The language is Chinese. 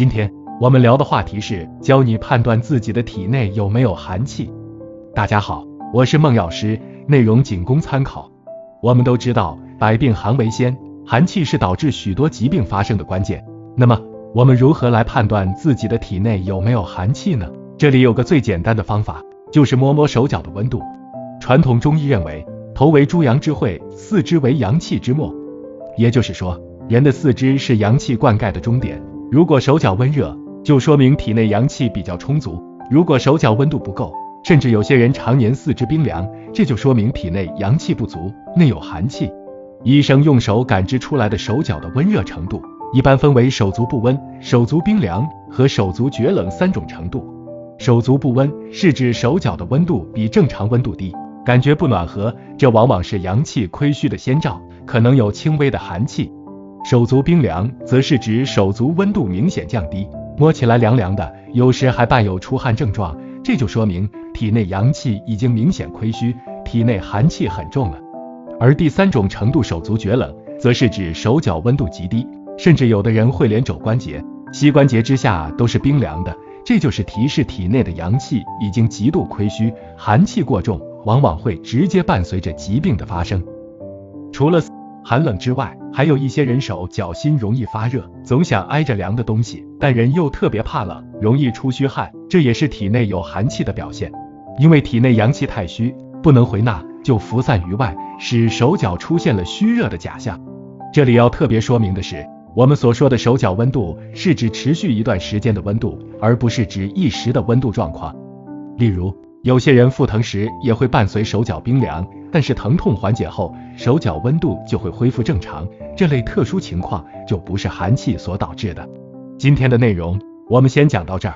今天我们聊的话题是教你判断自己的体内有没有寒气。大家好，我是孟药师，内容仅供参考。我们都知道，百病寒为先，寒气是导致许多疾病发生的关键。那么，我们如何来判断自己的体内有没有寒气呢？这里有个最简单的方法，就是摸摸手脚的温度。传统中医认为，头为诸阳之会，四肢为阳气之末。也就是说，人的四肢是阳气灌溉的终点。如果手脚温热，就说明体内阳气比较充足；如果手脚温度不够，甚至有些人常年四肢冰凉，这就说明体内阳气不足，内有寒气。医生用手感知出来的手脚的温热程度，一般分为手足不温、手足冰凉和手足厥冷三种程度。手足不温是指手脚的温度比正常温度低，感觉不暖和，这往往是阳气亏虚的先兆，可能有轻微的寒气。手足冰凉则是指手足温度明显降低，摸起来凉凉的，有时还伴有出汗症状。这就说明体内阳气已经明显亏虚，体内寒气很重了。而第三种程度手足厥冷，则是指手脚温度极低，甚至有的人会连肘关节、膝关节之下都是冰凉的，这就是提示体内的阳气已经极度亏虚，寒气过重，往往会直接伴随着疾病的发生。除了寒冷之外，还有一些人手脚心容易发热，总想挨着凉的东西，但人又特别怕冷，容易出虚汗，这也是体内有寒气的表现。因为体内阳气太虚，不能回纳，就浮散于外，使手脚出现了虚热的假象。这里要特别说明的是，我们所说的手脚温度，是指持续一段时间的温度，而不是指一时的温度状况。例如，有些人腹疼时也会伴随手脚冰凉，但是疼痛缓解后，手脚温度就会恢复正常。这类特殊情况就不是寒气所导致的。今天的内容我们先讲到这儿，